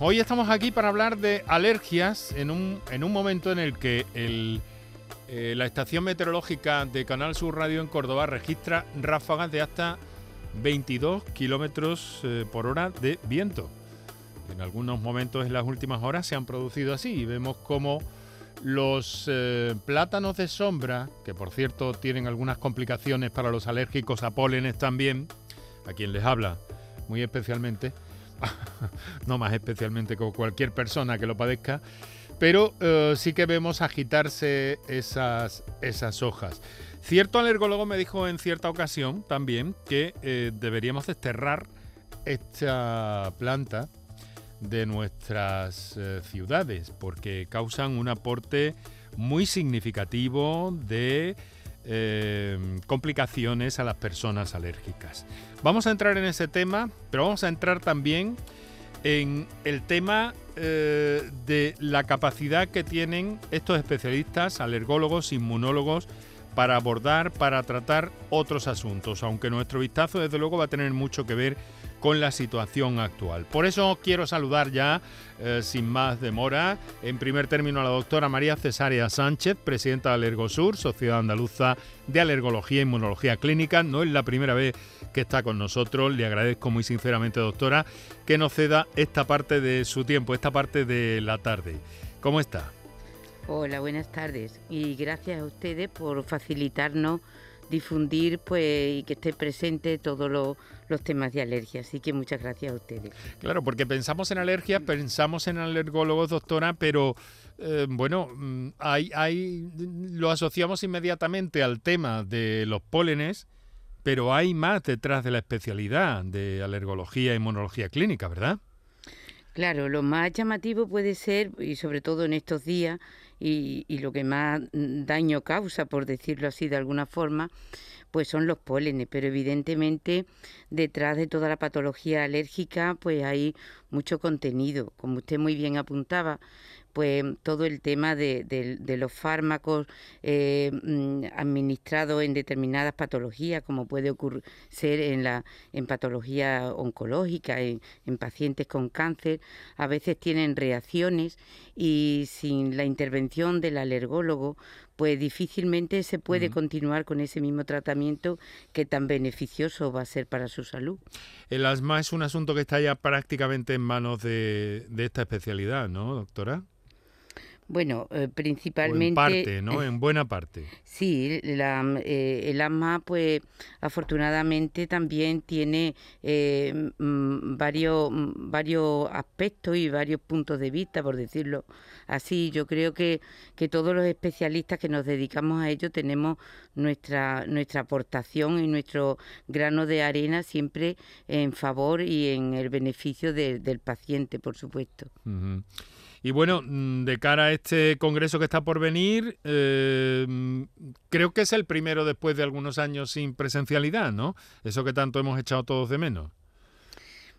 hoy estamos aquí para hablar de alergias en un, en un momento en el que eh, la estación meteorológica de Canal Sur Radio en Córdoba registra ráfagas de hasta 22 kilómetros eh, por hora de viento. En algunos momentos en las últimas horas se han producido así y vemos cómo los eh, plátanos de sombra, que por cierto tienen algunas complicaciones para los alérgicos a pólenes también, a quien les habla muy especialmente, no más especialmente como cualquier persona que lo padezca, pero eh, sí que vemos agitarse esas, esas hojas. Cierto alergólogo me dijo en cierta ocasión también que eh, deberíamos desterrar esta planta de nuestras eh, ciudades porque causan un aporte muy significativo de complicaciones a las personas alérgicas. Vamos a entrar en ese tema, pero vamos a entrar también en el tema eh, de la capacidad que tienen estos especialistas, alergólogos, inmunólogos, para abordar, para tratar otros asuntos, aunque nuestro vistazo desde luego va a tener mucho que ver con la situación actual. Por eso quiero saludar ya, eh, sin más demora, en primer término a la doctora María Cesárea Sánchez, presidenta de Alergosur, Sociedad Andaluza de Alergología e Inmunología Clínica. No es la primera vez que está con nosotros. Le agradezco muy sinceramente, doctora, que nos ceda esta parte de su tiempo, esta parte de la tarde. ¿Cómo está? Hola, buenas tardes y gracias a ustedes por facilitarnos difundir pues y que esté presente todos los temas de alergia. Así que muchas gracias a ustedes. Claro, porque pensamos en alergia, pensamos en alergólogos, doctora, pero eh, bueno, mm, hay, hay, lo asociamos inmediatamente al tema de los pólenes, pero hay más detrás de la especialidad de alergología e inmunología clínica, ¿verdad? Claro, lo más llamativo puede ser, y sobre todo en estos días, y, lo que más daño causa, por decirlo así de alguna forma, pues son los pólenes, pero evidentemente detrás de toda la patología alérgica pues hay mucho contenido, como usted muy bien apuntaba, pues todo el tema de, los fármacos eh, mm, administrados en determinadas patologías, como puede ocurrir ser en la en patología oncológica, en, pacientes con cáncer, a veces tienen reacciones y sin la intervención del alergólogo, pues difícilmente se puede continuar con ese mismo tratamiento que tan beneficioso va a ser para su salud. El asma es un asunto que está ya prácticamente en manos de, de esta especialidad, ¿no, doctora? Bueno, eh, principalmente... en parte, ¿no? En buena parte. Sí, la, eh, el asma, pues afortunadamente también tiene eh, varios, varios aspectos y varios puntos de vista, por decirlo así. Yo creo que, que todos los especialistas que nos dedicamos a ello tenemos nuestra, nuestra aportación y nuestro grano de arena siempre en favor y en el beneficio del paciente, por supuesto. Y bueno, mm, de cara a este congreso que está por venir, eh, creo que es el primero después de algunos años sin presencialidad, ¿no? Eso que tanto hemos echado todos de menos.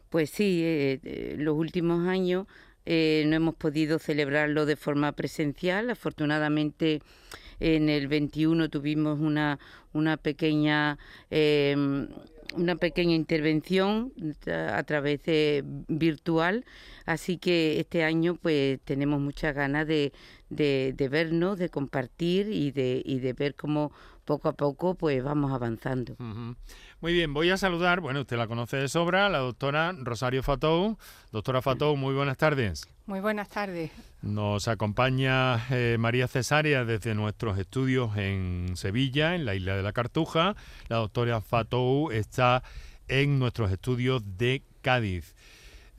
Pues sí, eh, eh, los últimos años no hemos podido celebrarlo de forma presencial. Afortunadamente, en el 21 tuvimos una, una pequeña una pequeña intervención a través de virtual, así que este año pues tenemos muchas ganas de, de, de vernos, de compartir y de, y de ver cómo poco a poco pues vamos avanzando. Muy bien, voy a saludar, bueno, usted la conoce de sobra, la doctora Rosario Fatou. Doctora Fatou, muy buenas tardes. Muy buenas tardes. Nos acompaña eh, María Cesárea desde nuestros estudios en Sevilla, en la isla de la Cartuja. La doctora Fatou está en nuestros estudios de Cádiz.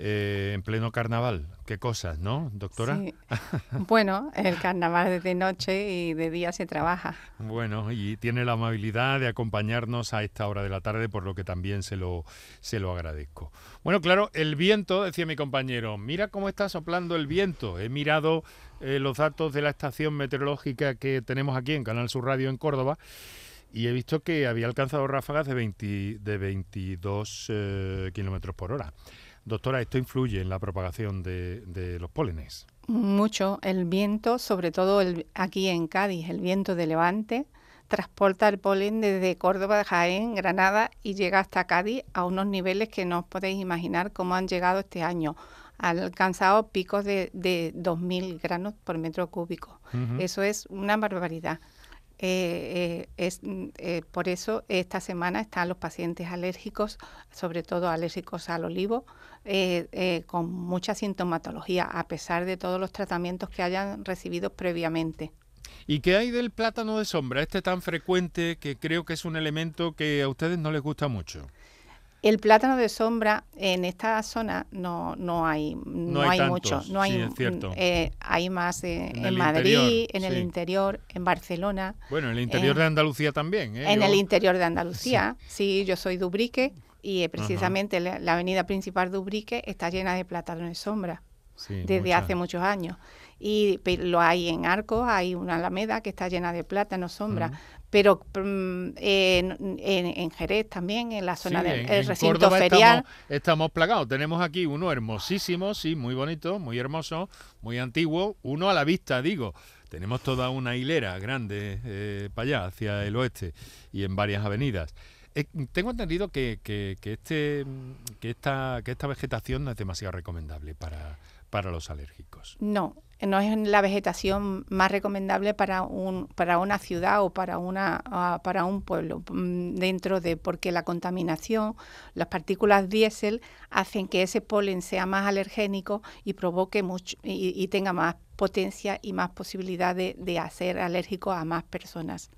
Eh, en pleno carnaval. Qué cosas, ¿no, doctora? Sí. bueno, el carnaval es de noche y de día se trabaja. Bueno, y tiene la amabilidad de acompañarnos a esta hora de la tarde, por lo que también se lo, se lo agradezco. Bueno, claro, el viento, decía mi compañero, mira cómo está soplando el viento. He mirado eh, los datos de la estación meteorológica que tenemos aquí en Canal Sur Radio en Córdoba y he visto que había alcanzado ráfagas de, 20, de 22 eh, kilómetros por hora. Doctora, ¿esto influye en la propagación de, los pólenes? Mucho. El viento, sobre todo el, aquí en Cádiz, el viento de levante, transporta el polen desde Córdoba, Jaén, Granada y llega hasta Cádiz a unos niveles que no os podéis imaginar cómo han llegado este año. ha alcanzado picos de, de 2.000 granos por metro cúbico. Eso es una barbaridad. Eh, eh, es, mm, eh, por eso esta semana están los pacientes alérgicos, sobre todo alérgicos al olivo, con mucha sintomatología, a pesar de todos los tratamientos que hayan recibido previamente. ¿Y qué hay del plátano de sombra, este tan frecuente que creo que es un elemento que a ustedes no les gusta mucho? El plátano de sombra en esta zona no, no hay no, hay, mucho, no hay eh, hay más en, Madrid, en el interior, en Barcelona. Bueno, en el interior de Andalucía también. ¿eh? En el interior de Andalucía, sí, yo soy de Ubrique y eh, precisamente la, avenida principal de Ubrique está llena de plátano de sombra desde hace muchos años y lo hay en Arcos, hay una alameda que está llena de plátano sombra, pero mm, en, Jerez también, en la zona del recinto ferial. Estamos, plagados, tenemos aquí uno hermosísimo, sí, muy bonito, muy hermoso, muy antiguo, uno a la vista, digo. Tenemos toda una hilera grande eh, para allá, hacia el oeste, y en varias avenidas. Eh, tengo entendido que, que, que, este, que, esta, que esta vegetación no es demasiado recomendable para, para los alérgicos. No, no es la vegetación más recomendable para un para una ciudad o para una para un pueblo mm, dentro de porque la contaminación las partículas diésel hacen que ese polen sea más alergénico y provoque mucho y, tenga más potencia y más posibilidad de, hacer alérgico a más personas.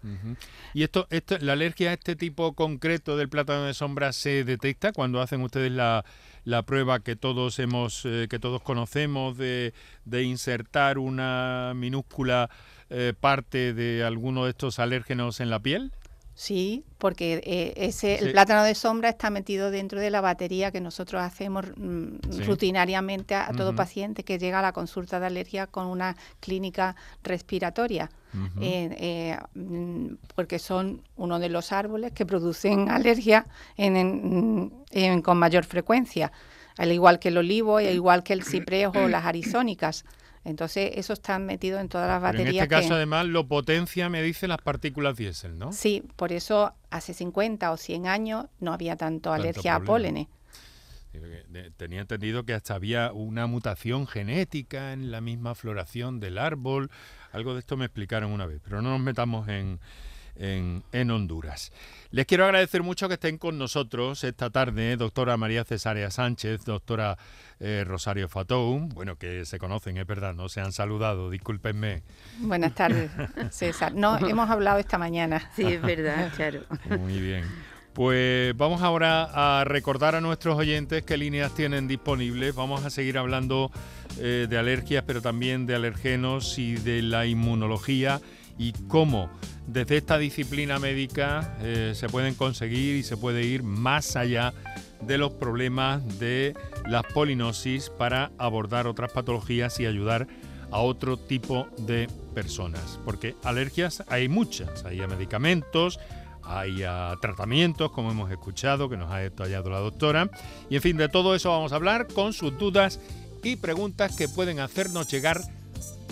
¿Y esto, esto, la alergia a este tipo concreto del plátano de sombra se detecta cuando hacen ustedes la, la prueba que todos hemos, eh, que todos conocemos de, de, insertar una minúscula eh, parte de alguno de estos alérgenos en la piel? Sí, porque eh, ese, el plátano de sombra está metido dentro de la batería que nosotros hacemos mm, rutinariamente a, todo paciente que llega a la consulta de alergia con una clínica respiratoria. Mm, porque son uno de los árboles que producen alergia con mayor frecuencia, al igual que el olivo, al igual que el ciprés o las arisónicas. Entonces, eso está metido en todas las baterías. en este caso, además, lo potencia, me dicen, las partículas diésel, ¿no? Sí, por eso hace 50 o 100 años no había tanto, alergia a pólenes. Tenía entendido que hasta había una mutación genética en la misma floración del árbol. Algo de esto me explicaron una vez, pero no nos metamos en, en, Honduras. Les quiero agradecer mucho que estén con nosotros esta tarde, doctora María Cesárea Sánchez, doctora eh, Rosario Fatou, bueno, que se conocen, es verdad, no se han saludado, discúlpenme. Buenas tardes, César. No, hemos hablado esta mañana. Sí, es verdad, claro. Muy bien. Pues vamos ahora a recordar a nuestros oyentes qué líneas tienen disponibles. Vamos a seguir hablando eh, de alergias, pero también de alergenos y de la inmunología y cómo desde esta disciplina médica eh, se pueden conseguir y se puede ir más allá de los problemas de las polinosis para abordar otras patologías y ayudar a otro tipo de personas. Porque alergias hay muchas, hay a medicamentos, hay a tratamientos, como hemos escuchado, que nos ha detallado la doctora. Y en fin, de todo eso vamos a hablar con sus dudas y preguntas que pueden hacernos llegar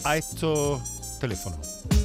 a estos teléfonos.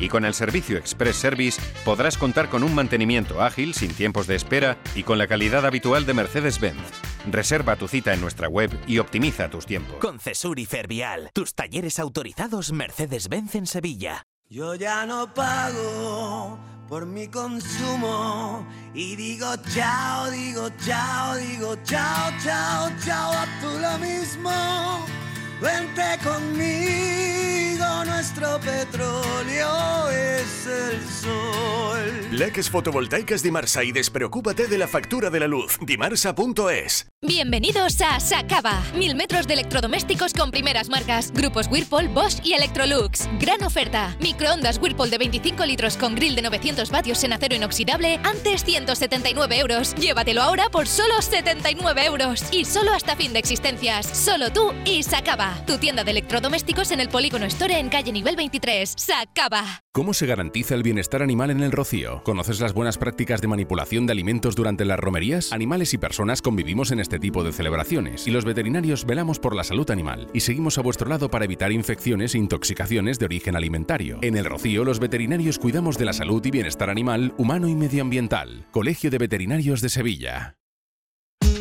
y con el servicio Express Service podrás contar con un mantenimiento ágil, sin tiempos de espera y con la calidad habitual de Mercedes-Benz. Reserva tu cita en nuestra web y optimiza tus tiempos. Con Cesur y Fervial, tus talleres autorizados Mercedes-Benz en Sevilla. Yo ya no pago por mi consumo y digo chao, digo chao, digo chao, chao, chao, a tú lo mismo. Vente conmigo nuestro petróleo es el sol. Leques fotovoltaicas Dimarsa y despreocúpate de la factura de la luz. Dimarsa.es Bienvenidos a Sacaba. Mil metros de electrodomésticos con primeras marcas. Grupos Whirlpool, Bosch y Electrolux. Gran oferta. Microondas Whirlpool de 25 litros con grill de 900 vatios en acero inoxidable. Antes 179 euros. Llévatelo ahora por solo 79 euros. Y solo hasta fin de existencias. Solo tú y Sacaba. Tu tienda de electrodomésticos en el Polígono Store en calle nivel 23. Sacaba. ¿Cómo se garantiza el bienestar animal en el Rocío? ¿Conoces las buenas prácticas de manipulación de alimentos durante las romerías? Animales y personas convivimos en este tipo de celebraciones y los veterinarios velamos por la salud animal y seguimos a vuestro lado para evitar infecciones e intoxicaciones de origen alimentario. En el Rocío, los veterinarios cuidamos de la salud y bienestar animal, humano y medioambiental. Colegio de Veterinarios de Sevilla.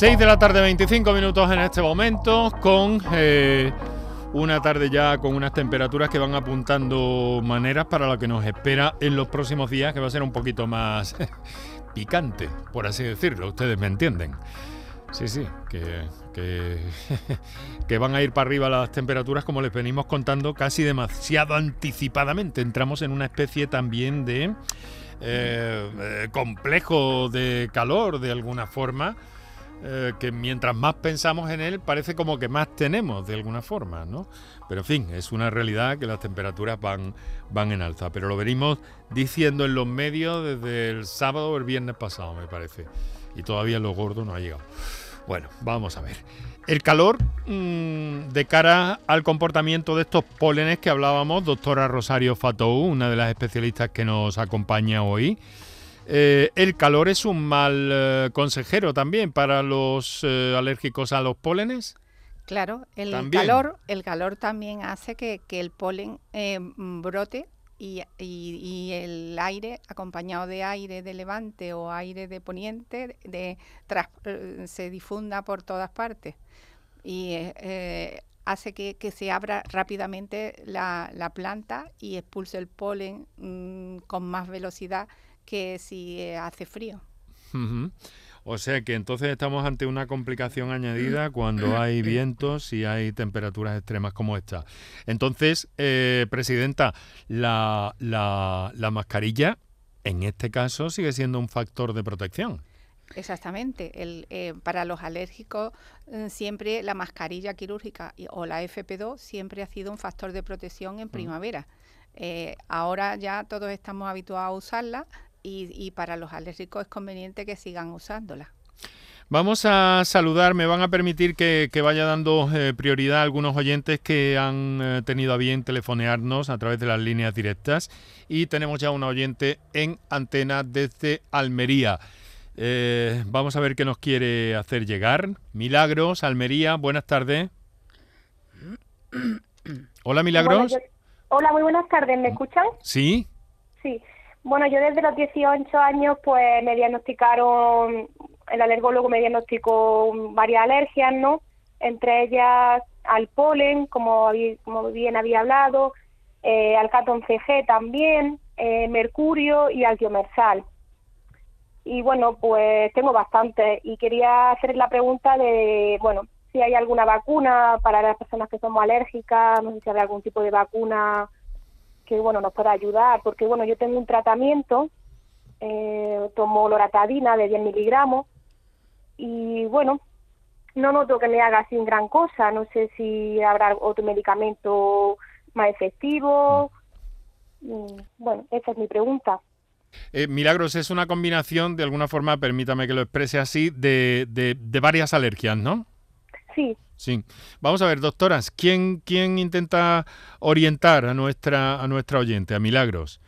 6 de la tarde, 25 minutos en este momento, con eh, una tarde ya con unas temperaturas que van apuntando maneras para lo que nos espera en los próximos días, que va a ser un poquito más picante, por así decirlo, ustedes me entienden. Sí, sí, que, que, van a ir para arriba las temperaturas como les venimos contando casi demasiado anticipadamente. Entramos en una especie también de eh, eh, complejo de calor de alguna forma eh, que mientras más pensamos en él, parece como que más tenemos de alguna forma, ¿no? Pero en fin, es una realidad que las temperaturas van, van en alza. Pero lo venimos diciendo en los medios desde el sábado o el viernes pasado, me parece. Y todavía lo gordo no ha llegado. Bueno, vamos a ver. El calor mm, de cara al comportamiento de estos pólenes que hablábamos, doctora Rosario Fatou, una de las especialistas que nos acompaña hoy. Eh, el calor es un mal eh, consejero también para los eh, alérgicos a los pólenes. Claro, el calor, el calor también hace que, el polen brote y, el aire, acompañado de aire de levante o aire de poniente, de, se difunda por todas partes y hace que, se abra rápidamente la, planta y expulse el polen mm, con más velocidad que si eh, hace frío. O sea que entonces estamos ante una complicación añadida cuando hay vientos y hay temperaturas extremas como esta. Entonces, eh, Presidenta, la, la, mascarilla en este caso sigue siendo un factor de protección. Exactamente. El, eh, para los alérgicos, siempre la mascarilla quirúrgica o la FP2 siempre ha sido un factor de protección en primavera. ahora ya todos estamos habituados a usarla, y, para los alérgicos es conveniente que sigan usándola. Vamos a saludar, me van a permitir que, vaya dando eh, prioridad a algunos oyentes que han eh, tenido a bien telefonearnos a través de las líneas directas y tenemos ya un oyente en antena desde Almería. Eh, vamos a ver qué nos quiere hacer llegar. Milagros, Almería, buenas tardes. Hola Milagros. hola, muy buenas tardes, ¿me escuchan? Sí. Sí, bueno, yo desde los 18 años pues me diagnosticaron, el alergólogo me diagnosticó varias alergias, ¿no? Entre ellas al polen, como, bien había hablado, eh, al catón CG también, eh, mercurio y al diomersal. Y bueno, pues tengo bastante y quería hacer la pregunta de, bueno, si hay alguna vacuna para las personas que somos alérgicas, no sé si hay algún tipo de vacuna que bueno nos pueda ayudar, porque bueno yo tengo un tratamiento, eh, tomo loratadina de 10 miligramos y bueno no noto que me haga así gran cosa, no sé si habrá otro medicamento más efectivo. Mm, bueno, esa es mi pregunta. Eh, Milagros, es una combinación, de alguna forma, permítame que lo exprese así, de, de varias alergias, ¿no? Sí, Sí. Vamos a ver, doctoras, ¿quién, quién intenta orientar a nuestra, a nuestra oyente, a Milagros?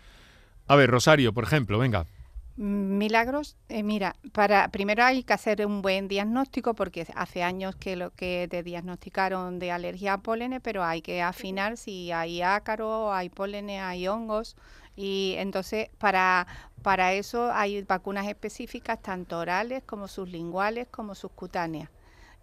A ver, Rosario, por ejemplo, venga. Milagros, eh, mira, para primero hay que hacer un buen diagnóstico porque hace años que lo que te diagnosticaron de alergia a pólenes, pero hay que afinar si hay ácaro, hay pólenes, hay hongos y entonces para para eso hay vacunas específicas tanto orales como sublinguales como subcutáneas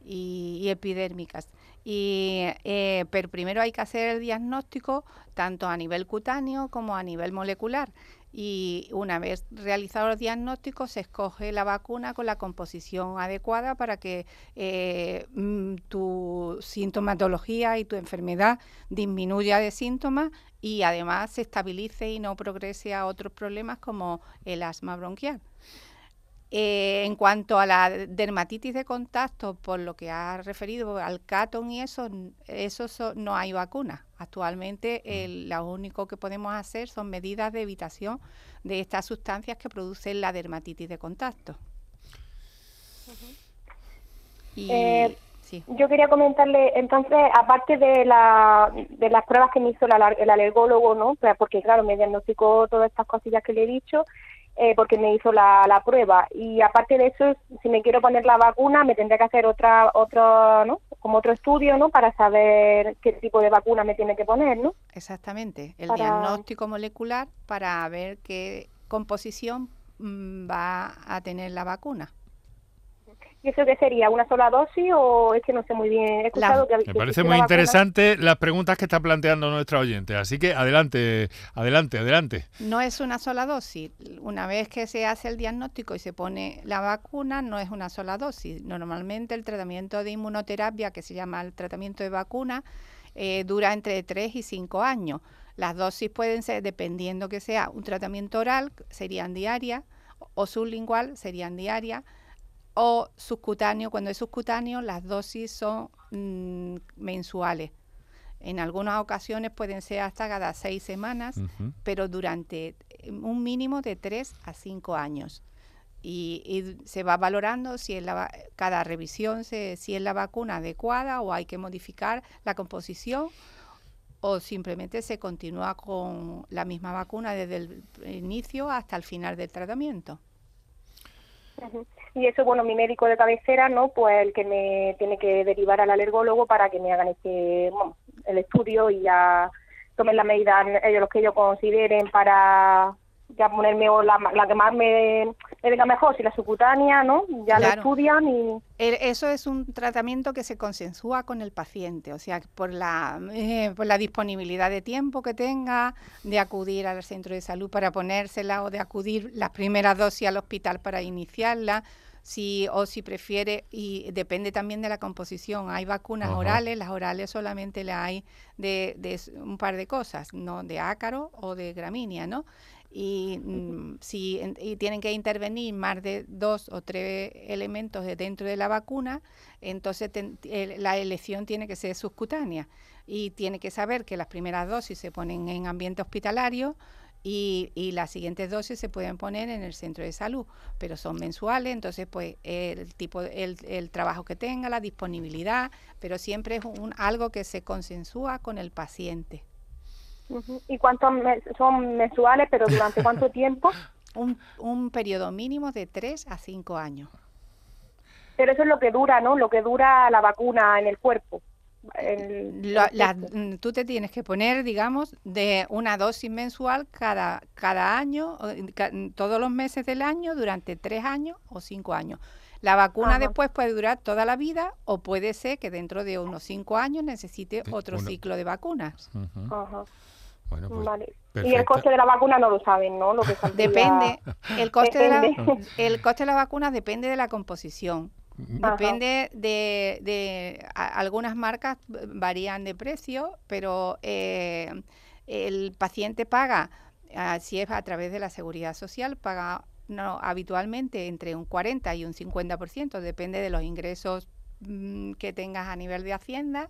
y, epidérmicas. Y, eh, pero primero hay que hacer el diagnóstico tanto a nivel cutáneo como a nivel molecular y una vez realizado los diagnósticos se escoge la vacuna con la composición adecuada para que eh, mm, tu sintomatología y tu enfermedad disminuya de síntomas y además se estabilice y no progrese a otros problemas como el asma bronquial. Eh, en cuanto a la dermatitis de contacto, por lo que ha referido al catón y eso, eso no hay vacuna. Actualmente lo único que podemos hacer son medidas de evitación de estas sustancias que producen la dermatitis de contacto. Eh, yo quería comentarle, entonces, aparte de, la, de las pruebas que me hizo el alergólogo, ¿no? Porque, claro, me diagnosticó todas estas cosillas que le he dicho, eh, porque me hizo la, la, prueba. Y aparte de eso, si me quiero poner la vacuna, me tendría que hacer otra, otro, ¿no? Como otro estudio, ¿no? Para saber qué tipo de vacuna me tiene que poner, ¿no? Exactamente. El diagnóstico molecular para ver qué composición mm, va a tener la vacuna. ¿Y eso qué sería? ¿Una sola dosis o es que no sé muy bien? He escuchado que, Me parece muy interesante las preguntas que está planteando nuestra oyente. Así que adelante, adelante, adelante. No es una sola dosis. Una vez que se hace el diagnóstico y se pone la vacuna, no es una sola dosis. Normalmente el tratamiento de inmunoterapia, que se llama el tratamiento de vacuna, eh, dura entre 3 y 5 años. Las dosis pueden ser, dependiendo que sea un tratamiento oral, serían diarias, o sublingual, serían diarias o subcutáneo, cuando es subcutáneo las dosis son mm, mensuales. En algunas ocasiones pueden ser hasta cada seis semanas, pero durante eh, un mínimo de tres a cinco años. Y, se va valorando si es la, cada revisión si es la vacuna adecuada o hay que modificar la composición o simplemente se continúa con la misma vacuna desde el inicio hasta el final del tratamiento. Y eso, bueno, mi médico de cabecera, ¿no? Pues el que me tiene que derivar al alergólogo para que me hagan este, el estudio y ya tomen las medidas ellos los que ellos consideren para ya ponerme la, la que más me, venga mejor, si la subcutánea, ¿no? Ya la estudian y... Eso es un tratamiento que se consensúa con el paciente, o sea, por la, eh, por la disponibilidad de tiempo que tenga, de acudir al centro de salud para ponérsela o de acudir las primeras dosis al hospital para iniciarla. Si, o si prefiere, y depende también de la composición. Hay vacunas orales, las orales solamente le hay de, de, un par de cosas, ¿no? De ácaro o de gramínea, ¿no? Y mm, si y tienen que intervenir más de dos o tres elementos de dentro de la vacuna, entonces la elección tiene que ser subcutánea y tiene que saber que las primeras dosis se ponen en ambiente hospitalario y, y, las siguientes dosis se pueden poner en el centro de salud, pero son mensuales, entonces pues el tipo el, el trabajo que tenga, la disponibilidad, pero siempre es un, algo que se consensúa con el paciente. ¿Y cuántos son mensuales, pero durante cuánto tiempo? Un, un periodo mínimo de 3 a 5 años. Pero eso es lo que dura, ¿no? Lo que dura la vacuna en el cuerpo. Mm, tú te tienes que poner, digamos, de una dosis mensual cada, cada año, todos los meses del año, durante tres años o cinco años. La vacuna después puede durar toda la vida o puede ser que dentro de unos cinco años necesite otro ciclo de vacunas. Ajá. Pues, y el coste de la vacuna no lo saben, ¿no? Lo que depende. El coste, De la, el coste de la vacuna depende de la composición. Depende de, de algunas marcas varían de precio, pero eh, el paciente paga, ah, si es a través de la seguridad social, paga no habitualmente entre un 40 y un 50%, depende de los ingresos mm, que tengas a nivel de Hacienda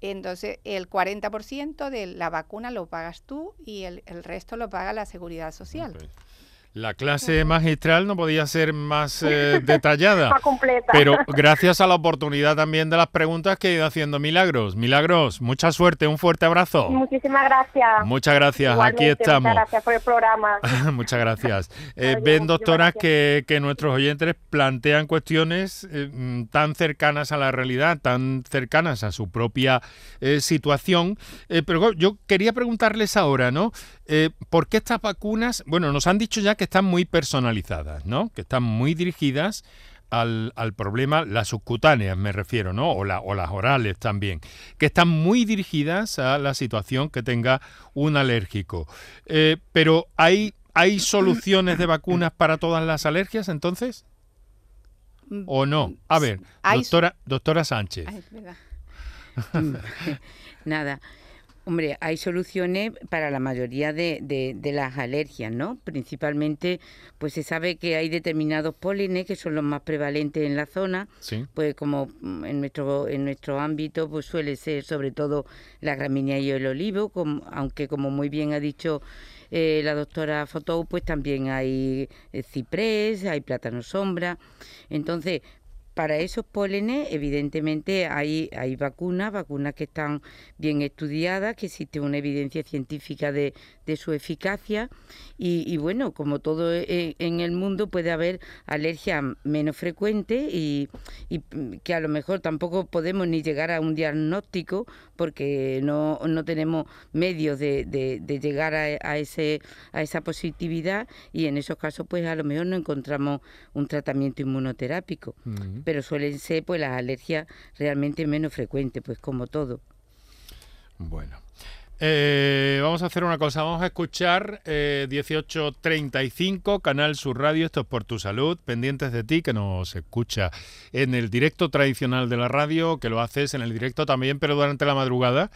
entonces, el 40% de la vacuna lo pagas tú y el, resto lo paga la seguridad social. La clase magistral no podía ser más eh, detallada. Pero gracias a la oportunidad también de las preguntas que he ido haciendo Milagros. Milagros, mucha suerte, un fuerte abrazo. Muchísimas gracias. Muchas gracias, aquí estamos. Muchas gracias por el programa. Muchas gracias. Eh, ven, doctora, que, que nuestros oyentes plantean cuestiones eh, mm, tan cercanas a la realidad, tan cercanas a su propia eh, situación. Eh, pero yo quería preguntarles ahora, ¿no? ¿Por qué estas vacunas, bueno, nos han dicho ya que están muy personalizadas, ¿no? Que están muy dirigidas al, al problema, las subcutáneas me refiero, ¿no? O, la- o las orales también, que están muy dirigidas a la situación que tenga un alérgico. Eh, pero hay, ¿hay soluciones de vacunas para todas las alergias entonces? ¿O no? A ver, doctora, doctora Sánchez. Ay. Nada. Hombre, hay soluciones para la mayoría de, de- de las alergias, ¿no? Principalmente, pues se sabe que hay determinados pólenes que son los más prevalentes en la zona, Sí. pues como mm, en nuestro en nuestro ámbito pues suele ser sobre todo la gramínea y el olivo, como- aunque como muy bien ha dicho eh, la doctora Fotou, pues también hay eh, ciprés, hay plátano sombra. Entonces, para esos pólenes, evidentemente, hay, hay vacunas, vacunas que están bien estudiadas, que existe una evidencia científica de, de su eficacia. Y, bueno, como todo e- en el mundo, puede haber alergias menos frecuentes y, mm, que a lo mejor tampoco podemos ni llegar a un diagnóstico porque no, no tenemos medios de, llegar a, ese, a esa positividad y en esos casos pues a lo mejor no encontramos un tratamiento inmunoterápico. Pero suelen ser pues las alergias realmente menos frecuentes, pues como todo. Bueno. Eh, vamos a hacer una cosa, vamos a escuchar eh, 1835, Canal Sur Radio, esto es por tu salud, pendientes de ti, que nos escucha en el directo tradicional de la radio, que lo haces en el directo también, pero durante la madrugada.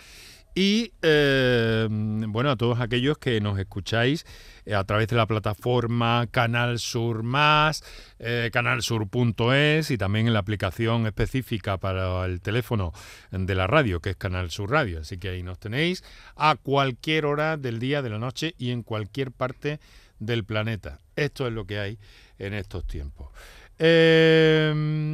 Y eh, bueno, a todos aquellos que nos escucháis eh, a través de la plataforma Canal Sur Más, eh, canalsur.es y también en la aplicación específica para el teléfono de la radio, que es Canal Sur Radio. Así que ahí nos tenéis a cualquier hora del día, de la noche y en cualquier parte del planeta. Esto es lo que hay en estos tiempos. Eh,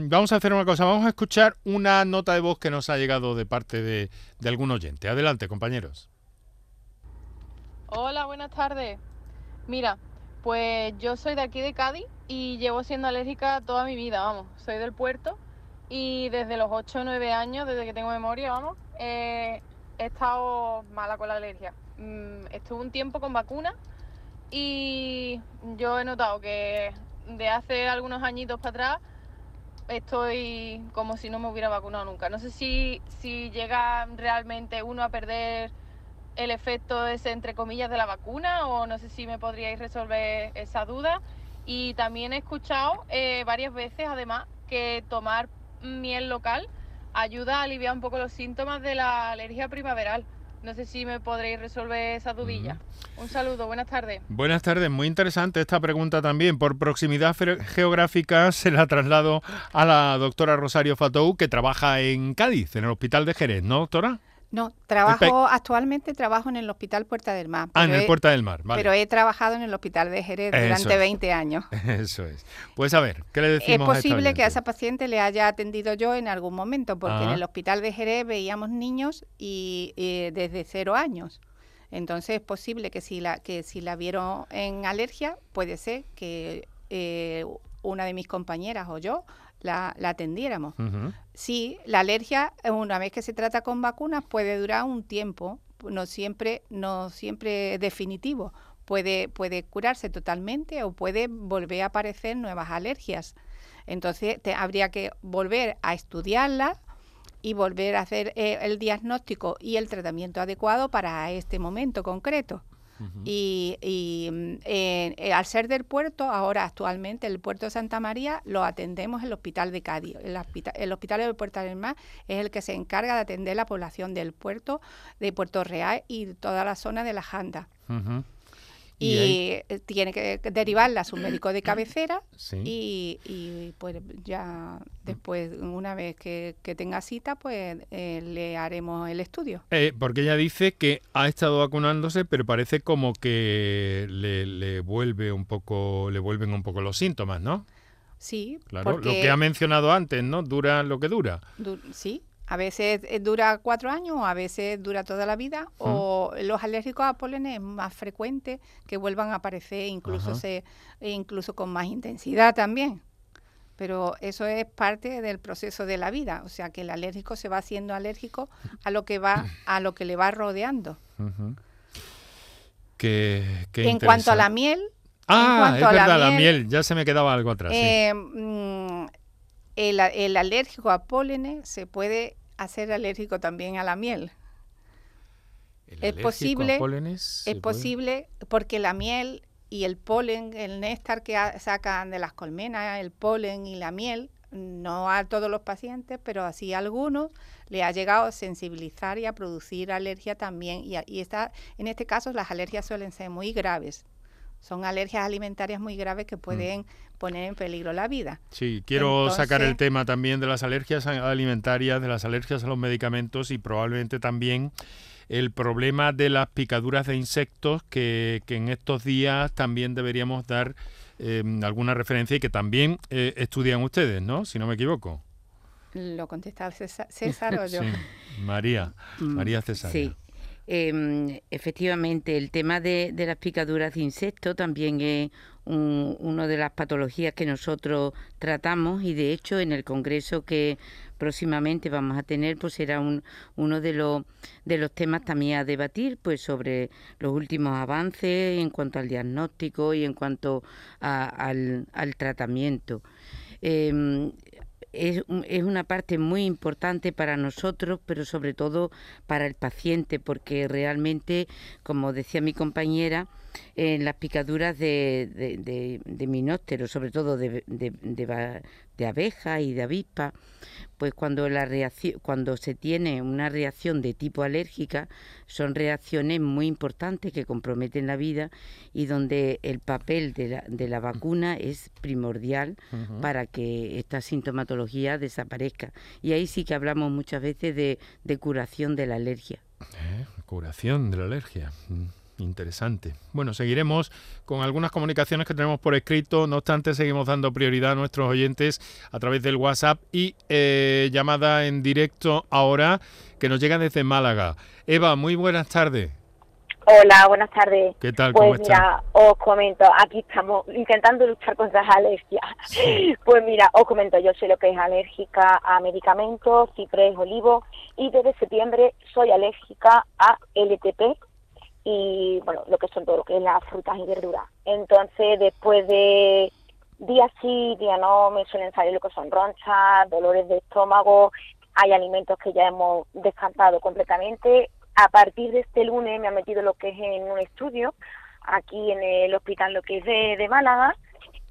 vamos a hacer una cosa, vamos a escuchar una nota de voz que nos ha llegado de parte de, algún oyente. Adelante, compañeros. Hola, buenas tardes. Mira, pues yo soy de aquí de Cádiz y llevo siendo alérgica toda mi vida, vamos. Soy del puerto y desde los 8 o 9 años, desde que tengo memoria, vamos, he estado mala con la alergia. Mm, estuve un tiempo con vacuna y yo he notado que de hace algunos añitos para atrás estoy como si no me hubiera vacunado nunca. No sé si, si llega realmente uno a perder el efecto ese entre comillas de la vacuna o no sé si me podríais resolver esa duda. Y también he escuchado eh, varias veces además que tomar miel local ayuda a aliviar un poco los síntomas de la alergia primaveral. No sé si me podréis resolver esa dudilla. Un saludo, buenas tardes. Buenas tardes, muy interesante esta pregunta también. Por proximidad geográfica se la traslado a la doctora Rosario Fatou, que trabaja en Cádiz, en el Hospital de Jerez, ¿no, doctora? No, trabajo actualmente trabajo en el Hospital Puerta del Mar. Ah, en el he- Puerta del Mar, vale. Pero he trabajado en el Hospital de Jerez Eso durante es. 20 años. Eso es. Pues a ver, ¿qué le Es decimos a esta posible que a esa paciente le haya atendido yo en algún momento, porque en Ah. el hospital de Jerez veíamos niños y, y desde cero años. Entonces es posible que si la que si la vieron en alergia, puede ser que eh, una de mis compañeras o yo la, la atendiéramos. Sí, la alergia, una vez que se trata con vacunas, puede durar un tiempo, no siempre, no siempre definitivo. Puede, puede curarse totalmente o puede volver a aparecer nuevas alergias. Entonces te- habría que volver a estudiarla y volver a hacer eh, el diagnóstico y el tratamiento adecuado para este momento concreto. Y, y, mm, eh, eh, al ser del puerto, ahora actualmente el puerto de Santa María lo atendemos el hospital de Cádiz. El, hospita- el hospital del Puerto del Mar es el que se encarga de atender la población del puerto, de Puerto Real y toda la zona de la Janda. Y, eh, tiene que derivarla a su médico de cabecera y, pues ya después, una vez que, tenga cita, pues eh, le haremos el estudio. Eh, porque ella dice que ha estado vacunándose, pero parece como que le, vuelve un poco, le vuelven un poco los síntomas, ¿no? Sí, claro, lo que ha mencionado antes, ¿no? Dura lo que dura. sí, a veces eh, dura cuatro años, a veces dura toda la vida, o los alérgicos a polen es más frecuente que vuelvan a aparecer, incluso, se, incluso con más intensidad también. Pero eso es parte del proceso de la vida, o sea que el alérgico se va haciendo alérgico a lo que va, a lo que le va rodeando. en cuanto a la miel, Ah, es verdad, la miel, ya se me quedaba algo atrás. Eh, mm, el, el, alérgico a pólenes se puede hacer alérgico también a la miel. es posible, es posible porque la miel y el polen, el néctar que sacan de las colmenas, el polen y la miel, no a todos los pacientes, pero así a algunos le ha llegado a sensibilizar y a producir alergia también. Y, y está, en este caso las alergias suelen ser muy graves. Son alergias alimentarias muy graves que mm. pueden poner en peligro la vida. Sí, quiero sacar el tema también de las alergias alimentarias, de las alergias a los medicamentos y probablemente también el problema de las picaduras de insectos que, en estos días también deberíamos dar em, alguna referencia y que también eh, estudian ustedes, ¿no? Si no me equivoco. ¿Lo contesta César, o yo? María, mm, María César. Sí. Em, efectivamente, el tema de, las picaduras de insectos también es una de las patologías que nosotros tratamos y de hecho en el congreso que próximamente vamos a tener pues será uno de los de los temas también a debatir pues sobre los últimos avances en cuanto al diagnóstico y en cuanto al, al, tratamiento. Em, es, es, una parte muy importante para nosotros, pero sobre todo para el paciente, porque realmente, como decía mi compañera, en las picaduras de, de, de, sobre todo de, abeja y de avispa, pues cuando, la reacción, cuando se tiene una reacción de tipo alérgica, son reacciones muy importantes que comprometen la vida y donde el papel de la, de la vacuna es primordial para que esta sintomatología desaparezca. Y ahí sí que hablamos muchas veces de, curación de la alergia. Eh, curación de la alergia. Interesante. Bueno, seguiremos con algunas comunicaciones que tenemos por escrito. No obstante, seguimos dando prioridad a nuestros oyentes a través del WhatsApp y eh, llamada en directo ahora que nos llega desde Málaga. Eva, muy buenas tardes. Hola, buenas tardes. ¿Qué tal? Pues mira, os comento, aquí estamos intentando luchar contra las alergias. Pues mira, os comento, yo soy lo que es alérgica a medicamentos, ciprés, olivo, y desde septiembre soy alérgica a LTP, y bueno, lo que son todo lo que es las frutas y verduras. Entonces, después de día sí, día no, me suelen salir lo que son ronchas, dolores de estómago, hay alimentos que ya hemos descartado completamente. A partir de este lunes me han metido lo que es en un estudio, aquí en el hospital lo que es de, Málaga,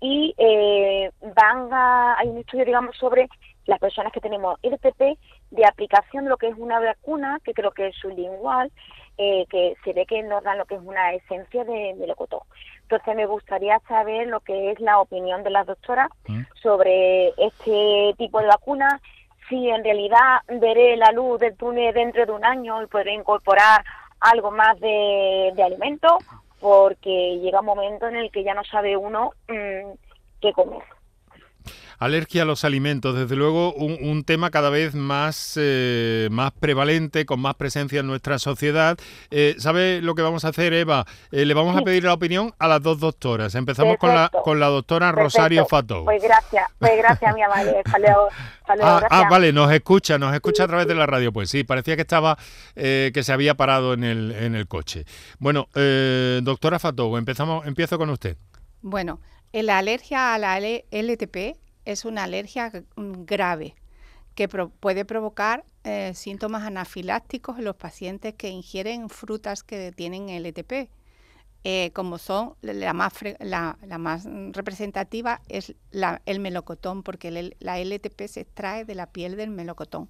y eh, van a, hay un estudio, digamos, sobre las personas que tenemos IRTP de aplicación de lo que es una vacuna, que creo que es sublingual, eh, que se ve que nos dan lo que es una esencia de, de locotón. Entonces me gustaría saber lo que es la opinión de las doctoras mm. sobre este tipo de vacuna, si en realidad veré la luz del túnel dentro de un año y podré incorporar algo más de, de alimento, porque llega un momento en el que ya no sabe uno mm, qué comer. Alergia a los alimentos, desde luego un, tema cada vez más, eh, más prevalente, con más presencia en nuestra sociedad. Eh, ¿Sabe lo que vamos a hacer, Eva? Eh, le vamos a pedir la opinión a las dos doctoras. Empezamos con la, con la doctora Rosario Fato. Pues gracias, pues gracias, mi amable. ah, ah, vale, nos escucha, nos escucha a través de la radio. Pues sí, parecía que estaba, que se había parado en el, en el coche. Bueno, doctora Fato, empezamos, empiezo con usted. Bueno, la alergia a la LTP es una alergia grave que puede provocar eh, síntomas anafilácticos en los pacientes que ingieren frutas que tienen LTP. Eh, como son la más, la, más representativa es el melocotón, porque la LTP se extrae de la piel del melocotón.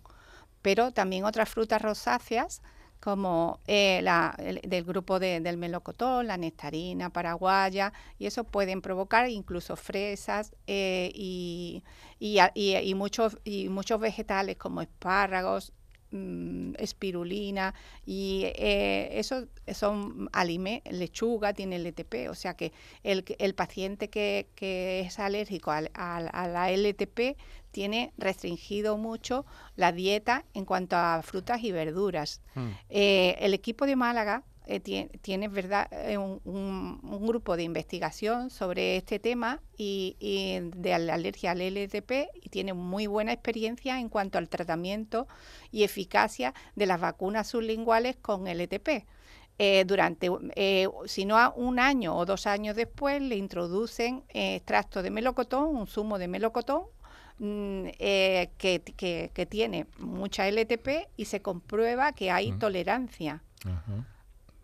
Pero también otras frutas rosáceas como eh, la, del grupo del melocotón, la nectarina paraguaya, y eso pueden provocar incluso fresas eh, y, y, muchos, y muchos vegetales como espárragos, mm, espirulina y eh, eso son alimentos, lechuga tiene LTP, o sea que el, el paciente que, que es alérgico a, a, la LTP tiene restringido mucho la dieta en cuanto a frutas y verduras. Hmm. Eh, el equipo de Málaga eh, tiene, verdad eh, un, grupo de investigación sobre este tema y, de la alergia al LTP y tiene muy buena experiencia en cuanto al tratamiento y eficacia de las vacunas sublinguales con LTP. durante, si no un año o dos años después, le introducen extracto de melocotón, un zumo de melocotón, Mm, eh, que, que, tiene mucha LTP y se comprueba que hay tolerancia.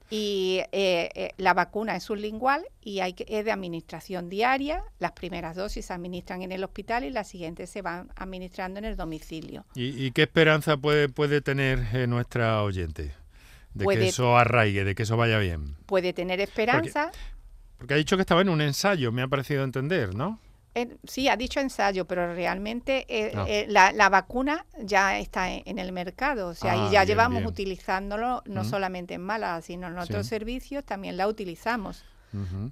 Y eh, eh, la vacuna es sublingual y hay que, es de administración diaria. Las primeras dosis se administran en el hospital y las siguientes se van administrando en el domicilio. ¿Y, qué esperanza puede, puede tener nuestra oyente? De que eso arraigue, de que eso vaya bien. Puede tener esperanza. porque ha dicho que estaba en un ensayo, me ha parecido entender, ¿no? Sí, ha dicho ensayo, pero realmente eh, ah. eh, la, vacuna ya está en, el mercado. O sea, y ah, ya llevamos utilizándolo no solamente en Málaga, sino en otros servicios también la utilizamos.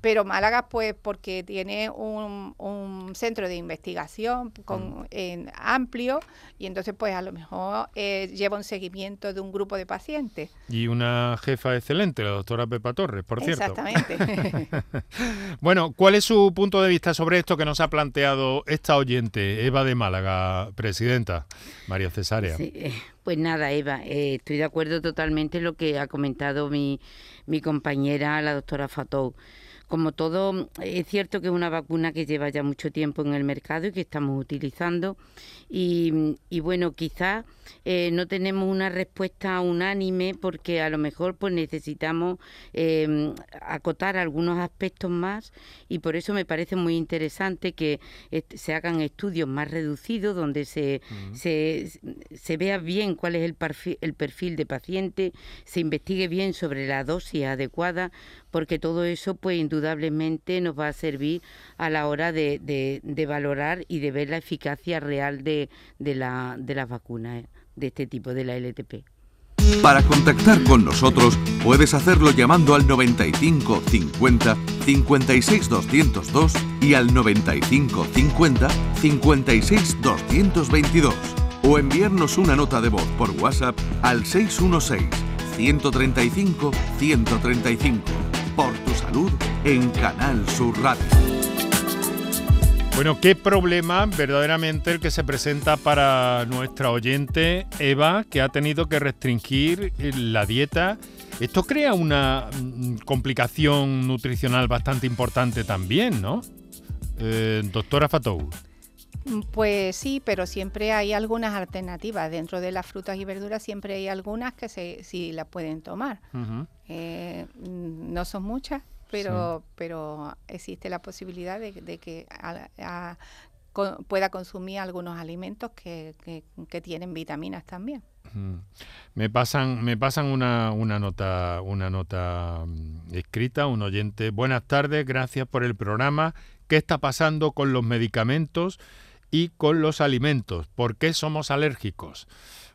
Pero Málaga, pues, porque tiene un, centro de investigación con, en, amplio y entonces, pues, a lo mejor eh, lleva un seguimiento de un grupo de pacientes. Y una jefa excelente, la doctora Pepa Torres, por cierto. Exactamente. bueno, ¿cuál es su punto de vista sobre esto que nos ha planteado esta oyente, Eva de Málaga, presidenta, María Cesárea? Sí, eh, pues nada, Eva, eh, estoy de acuerdo totalmente en lo que ha comentado mi, mi compañera, la doctora Fatou. Como todo, es cierto que es una vacuna que lleva ya mucho tiempo en el mercado y que estamos utilizando. Y, bueno, quizás eh, no tenemos una respuesta unánime porque a lo mejor pues necesitamos em, acotar algunos aspectos más y por eso me parece muy interesante que se hagan estudios más reducidos donde se, se, se, vea bien cuál es el perfil, el perfil de paciente, se investigue bien sobre la dosis adecuada, porque todo eso pues indudablemente nos va a servir a la hora de, valorar y de ver la eficacia real de, de, la, de las vacunas eh, de este tipo, de la LTP. Para contactar con nosotros puedes hacerlo llamando al 95 50 56 202 y al 95 50 56 222 o enviarnos una nota de voz por WhatsApp al 616 135 135 por tu salud en Canal Sur Radio. Bueno, qué problema verdaderamente el que se presenta para nuestra oyente Eva, que ha tenido que restringir la dieta. Esto crea una mm, complicación nutricional bastante importante también, ¿no? Eh, doctora Fatou. Pues sí, pero siempre hay algunas alternativas. Dentro de las frutas y verduras siempre hay algunas que se, sí las pueden tomar. Eh, no son muchas, pero, pero existe la posibilidad de, que pueda consumir algunos alimentos que, tienen vitaminas también. Me pasan, me pasan una, una nota, una nota mm, escrita, un oyente. Buenas tardes, gracias por el programa. ¿Qué está pasando con los medicamentos? Y con los alimentos. ¿Por qué somos alérgicos?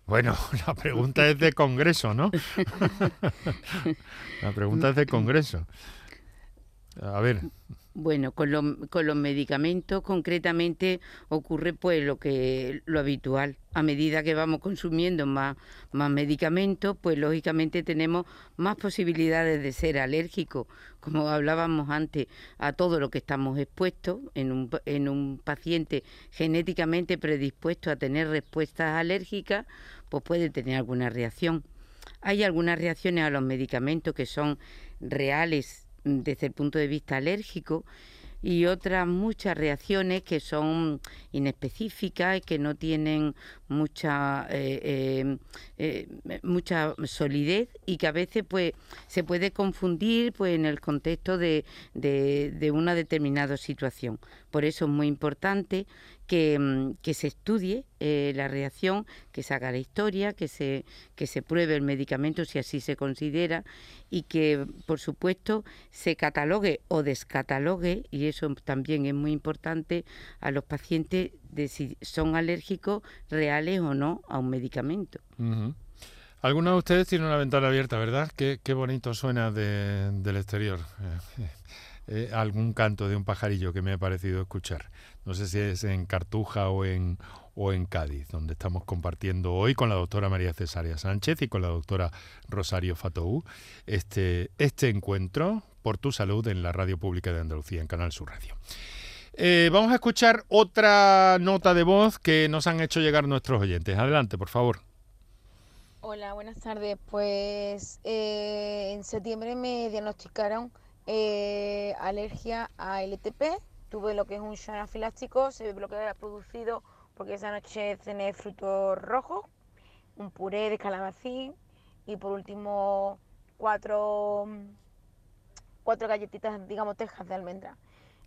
Bueno, la pregunta es de Congreso, ¿no? la pregunta es de Congreso. A ver. Bueno, con, con, los medicamentos concretamente ocurre pues lo que lo habitual. A medida que vamos consumiendo más, más medicamentos, pues lógicamente tenemos más posibilidades de ser alérgicos, como hablábamos antes, a todo lo que estamos expuestos en un, en un paciente genéticamente predispuesto a tener respuestas alérgicas, pues puede tener alguna reacción. Hay algunas reacciones a los medicamentos que son reales desde el punto de vista alérgico y otras muchas reacciones que son inespecíficas y que no tienen mucha eh, eh, eh, mucha solidez y que a veces pues se puede confundir pues en el contexto de, de, de una determinada situación. Por eso es muy importante que, mm, que se estudie eh, la reacción, que se haga la historia, que se, que se pruebe el medicamento si así se considera y que, por supuesto, se catalogue o descatalogue, y eso también es muy importante, a los pacientes de si son alérgicos reales o no a un medicamento. Algunos de ustedes tienen una ventana abierta, ¿verdad? Qué, qué bonito suena del exterior. Eh, algún canto de un pajarillo que me ha parecido escuchar. No sé si es en Cartuja o en, o en Cádiz, donde estamos compartiendo hoy con la doctora María Cesaria Sánchez y con la doctora Rosario Fatou este, este encuentro por tu salud en la Radio Pública de Andalucía, en Canal Sur Radio. Eh, vamos a escuchar otra nota de voz que nos han hecho llegar nuestros oyentes. Adelante, por favor. Hola, buenas tardes. Pues eh, en septiembre me diagnosticaron eh, alergia a LTP. Tuve lo que es un shock anafiláctico, se ve lo que ha producido porque esa noche cené frutos rojos, un puré de calabacín y por último cuatro, cuatro galletitas, digamos, tejas de almendra.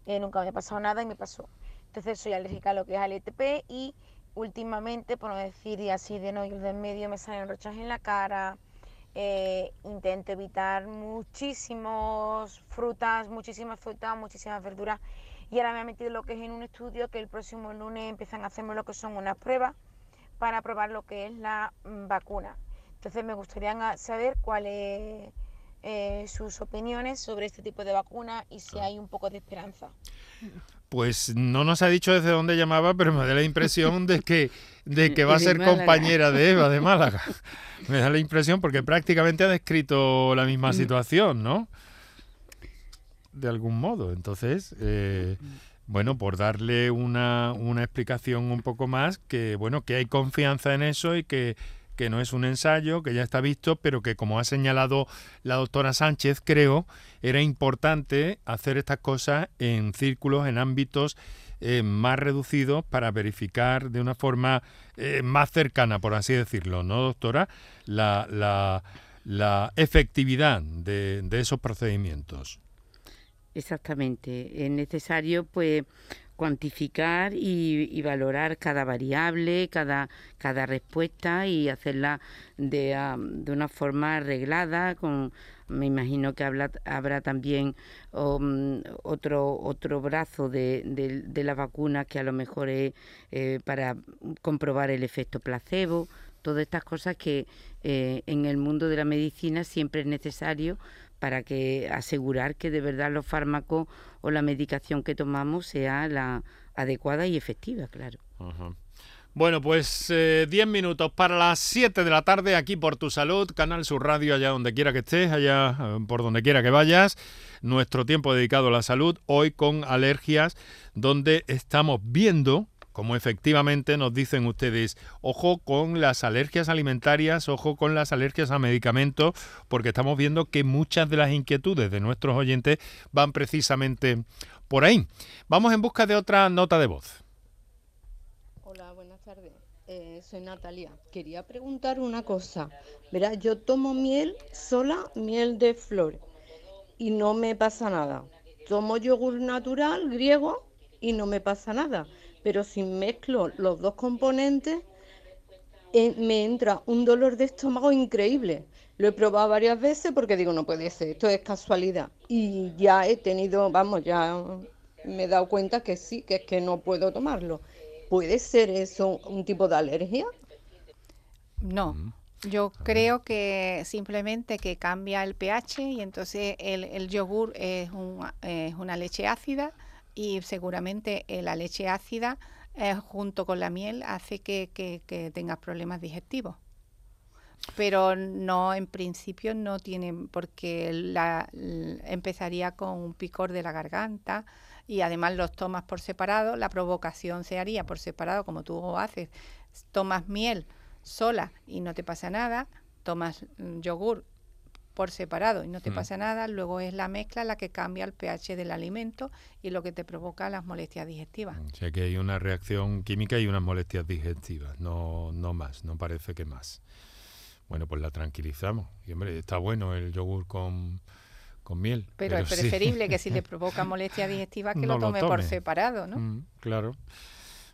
Eh, nunca me ha pasado nada y me pasó. Entonces soy alérgica a lo que es al LTP y últimamente, por no decir así de no ir de medio, me salen rochas en la cara, eh, intento evitar muchísimas frutas, muchísimas frutas, muchísimas verduras. Y ahora me ha metido lo que es en un estudio que el próximo lunes empiezan a hacerme lo que son unas pruebas para probar lo que es la mm, vacuna. Entonces me gustaría saber cuáles eh, sus opiniones sobre este tipo de vacuna y si hay un poco de esperanza. Pues no nos ha dicho desde dónde llamaba, pero me da la impresión de que, de que va a ser compañera de Eva de Málaga. Me da la impresión porque prácticamente ha descrito la misma mm. situación, ¿no? De algún modo. Entonces, eh, bueno, por darle una, una explicación un poco más, que bueno, que hay confianza en eso y que que no es un ensayo, que ya está visto, pero que como ha señalado la doctora Sánchez, creo, era importante hacer estas cosas en círculos, en ámbitos eh, más reducidos para verificar de una forma eh, más cercana, por así decirlo, ¿no, doctora? La, la, efectividad de, de esos procedimientos. Exactamente. Es necesario, pues, cuantificar y, valorar cada variable, cada, cada respuesta y hacerla de, de una forma arreglada. Con, me imagino que habrá también um, otro, otro brazo de, de, la vacuna que a lo mejor es eh, para comprobar el efecto placebo. Todas estas cosas que eh, en el mundo de la medicina siempre es necesario para que asegurar que de verdad los fármacos o la medicación que tomamos sea la adecuada y efectiva, claro. Bueno, pues 10 eh, minutos para las 7 de la tarde aquí por Tu Salud, Canal Sur Radio, allá donde quiera que estés, allá eh, por donde quiera que vayas. Nuestro tiempo dedicado a la salud, hoy con alergias, donde estamos viendo como efectivamente nos dicen ustedes, ojo con las alergias alimentarias, ojo con las alergias a medicamentos, porque estamos viendo que muchas de las inquietudes de nuestros oyentes van precisamente por ahí. Vamos en busca de otra nota de voz. Hola, buenas tardes. Eh, soy Natalia. Quería preguntar una cosa. Verá, yo tomo miel sola, miel de flor, y no me pasa nada. Tomo yogur natural griego y no me pasa nada pero si mezclo los dos componentes, eh, me entra un dolor de estómago increíble. Lo he probado varias veces porque digo, no puede ser, esto es casualidad. Y ya he tenido, vamos, ya me he dado cuenta que sí, que es que no puedo tomarlo. ¿Puede ser eso un tipo de alergia? No. Yo creo que simplemente que cambia el pH y entonces el, yogur es, es una leche ácida y seguramente eh, la leche ácida eh, junto con la miel hace que, que, tengas problemas digestivos. Pero no, en principio no tienen, porque la, empezaría con un picor de la garganta y además los tomas por separado, la provocación se haría por separado como tú haces. Tomas miel sola y no te pasa nada, tomas mm, yogur por separado y no te mm. pasa nada, luego es la mezcla la que cambia el pH del alimento y lo que te provoca las molestias digestivas. O sea que hay una reacción química y unas molestias digestivas, no, no más, no parece que más. Bueno, pues la tranquilizamos. Y hombre, está bueno el yogur con, con miel. Pero, es preferible que si le provoca molestias digestivas que lo, tome por separado, ¿no? Mm, claro.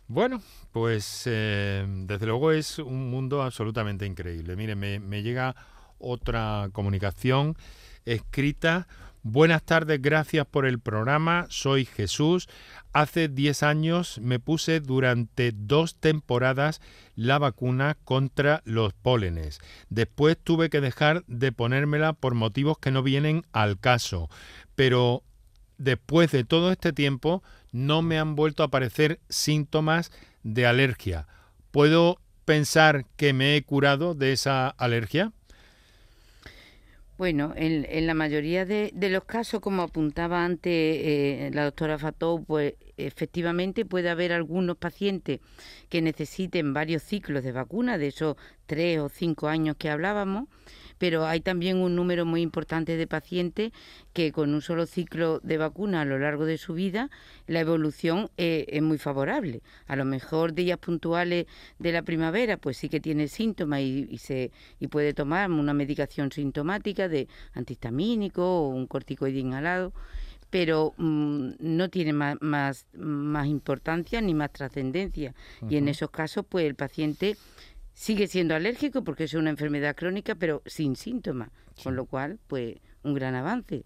Bueno, pues eh, desde luego es un mundo absolutamente increíble. Mire, me, me llega otra comunicación escrita. Buenas tardes, gracias por el programa. Soy Jesús. Hace 10 años me puse durante dos temporadas la vacuna contra los pólenes. Después tuve que dejar de ponérmela por motivos que no vienen al caso. Pero después de todo este tiempo no me han vuelto a aparecer síntomas de alergia. ¿Puedo pensar que me he curado de esa alergia? Bueno, en, la mayoría de, los casos, como apuntaba antes eh, la doctora Fatou, pues efectivamente puede haber algunos pacientes que necesiten varios ciclos de vacuna, de esos tres o cinco años que hablábamos, pero hay también un número muy importante de pacientes que con un solo ciclo de vacuna a lo largo de su vida la evolución eh, es muy favorable. A lo mejor días puntuales de la primavera pues sí que tiene síntomas y, se y puede tomar una medicación sintomática de antihistamínico o un corticoide inhalado pero mm, no tiene más, más, más, importancia ni más trascendencia. Y en esos casos, pues el paciente sigue siendo alérgico porque es una enfermedad crónica, pero sin síntomas, con lo cual, pues, un gran avance.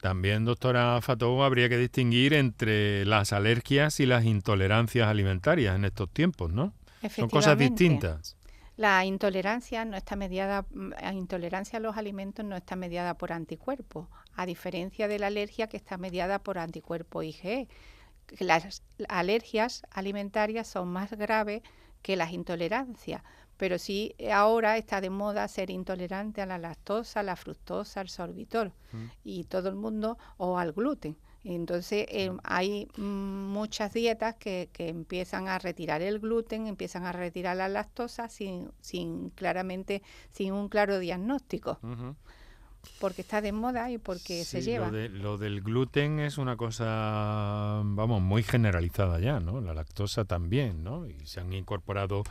También, doctora Fatou, habría que distinguir entre las alergias y las intolerancias alimentarias en estos tiempos, ¿no? Son cosas distintas. La intolerancia no está mediada, la intolerancia a los alimentos no está mediada por anticuerpos, a diferencia de la alergia que está mediada por anticuerpos IgE. Las alergias alimentarias son más graves que las intolerancias pero sí eh, ahora está de moda ser intolerante a la lactosa, a la fructosa, al sorbitol mm. y todo el mundo o al gluten. Entonces eh, hay mm, muchas dietas que, que, empiezan a retirar el gluten, empiezan a retirar la lactosa sin, sin claramente, sin un claro diagnóstico. Porque está de moda y porque se lleva. Lo, lo, del gluten es una cosa, vamos, muy generalizada ya, ¿no? La lactosa también, ¿no? Y se han incorporado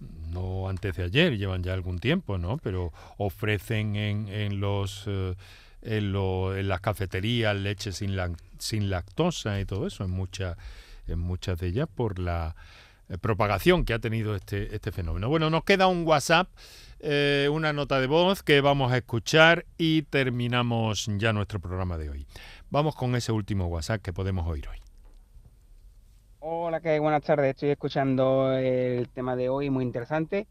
no antes de ayer, llevan ya algún tiempo, ¿no? Pero ofrecen en, en los eh, en, lo, en, las cafeterías leche sin, sin lactosa y todo eso, en, muchas en muchas de ellas por la eh, propagación que ha tenido este, este fenómeno. Bueno, nos queda un WhatsApp, eh, una nota de voz que vamos a escuchar y terminamos ya nuestro programa de hoy. Vamos con ese último WhatsApp que podemos oír hoy. Hola, que buenas tardes. Estoy escuchando el tema de hoy, muy interesante.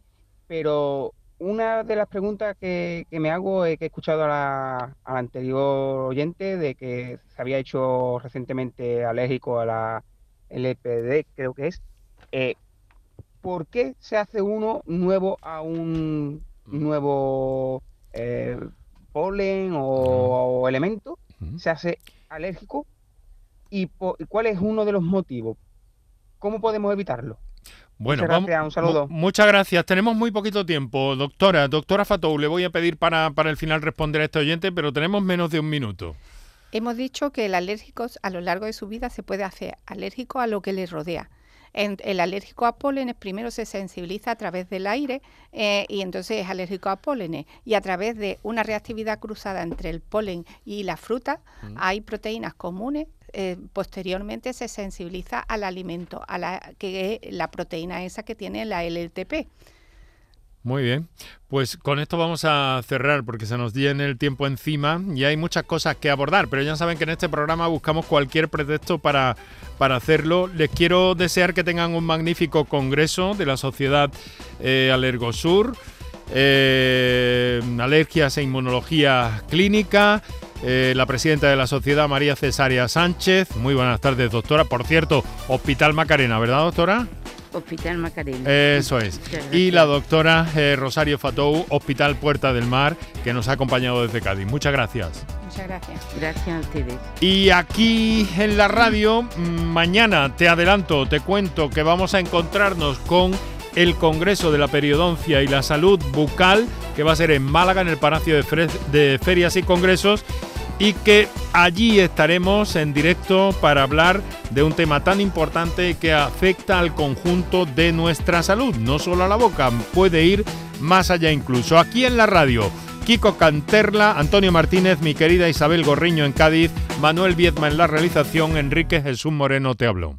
Pero una de las preguntas que, me hago es que he escuchado a la, anterior oyente de que se había hecho recientemente alérgico a la LPD, creo que es. Eh, ¿Por qué se hace uno nuevo a un nuevo eh, polen o, elemento? ¿Se hace alérgico? ¿Y cuál es uno de los motivos? ¿Cómo podemos evitarlo? Bueno, muchas gracias, un saludo. Muchas gracias. Tenemos muy poquito tiempo, doctora. Doctora Fatou, le voy a pedir para, para el final responder a este oyente, pero tenemos menos de un minuto. Hemos dicho que el alérgico a lo largo de su vida se puede hacer alérgico a lo que le rodea. el alérgico a pólenes primero se sensibiliza a través del aire eh, y entonces es alérgico a pólenes. Y a través de una reactividad cruzada entre el polen y la fruta mm. hay proteínas comunes eh, posteriormente se sensibiliza al alimento, a la, que es la proteína esa que tiene la LTP. Muy bien, pues con esto vamos a cerrar porque se nos viene el tiempo encima y hay muchas cosas que abordar, pero ya saben que en este programa buscamos cualquier pretexto para, para hacerlo. Les quiero desear que tengan un magnífico congreso de la Sociedad eh, Alergosur, eh, alergias e inmunología clínica. Eh, la presidenta de la sociedad, María Cesaria Sánchez. Muy buenas tardes, doctora. Por cierto, Hospital Macarena, ¿verdad, doctora? Hospital Macarena. Eso es. Y la doctora eh, Rosario Fatou, Hospital Puerta del Mar, que nos ha acompañado desde Cádiz. Muchas gracias. Muchas gracias. Gracias a ustedes. Y aquí en la radio, mm, mañana te adelanto, te cuento que vamos a encontrarnos con el Congreso de la Periodoncia y la Salud Bucal, que va a ser en Málaga, en el Palacio de Ferias y Congresos y que allí estaremos en directo para hablar de un tema tan importante que afecta al conjunto de nuestra salud, no solo a la boca, puede ir más allá incluso. Aquí en la radio, Kiko Canterla, Antonio Martínez, mi querida Isabel Gorriño en Cádiz, Manuel Viedma en la realización, Enrique Jesús Moreno te habló.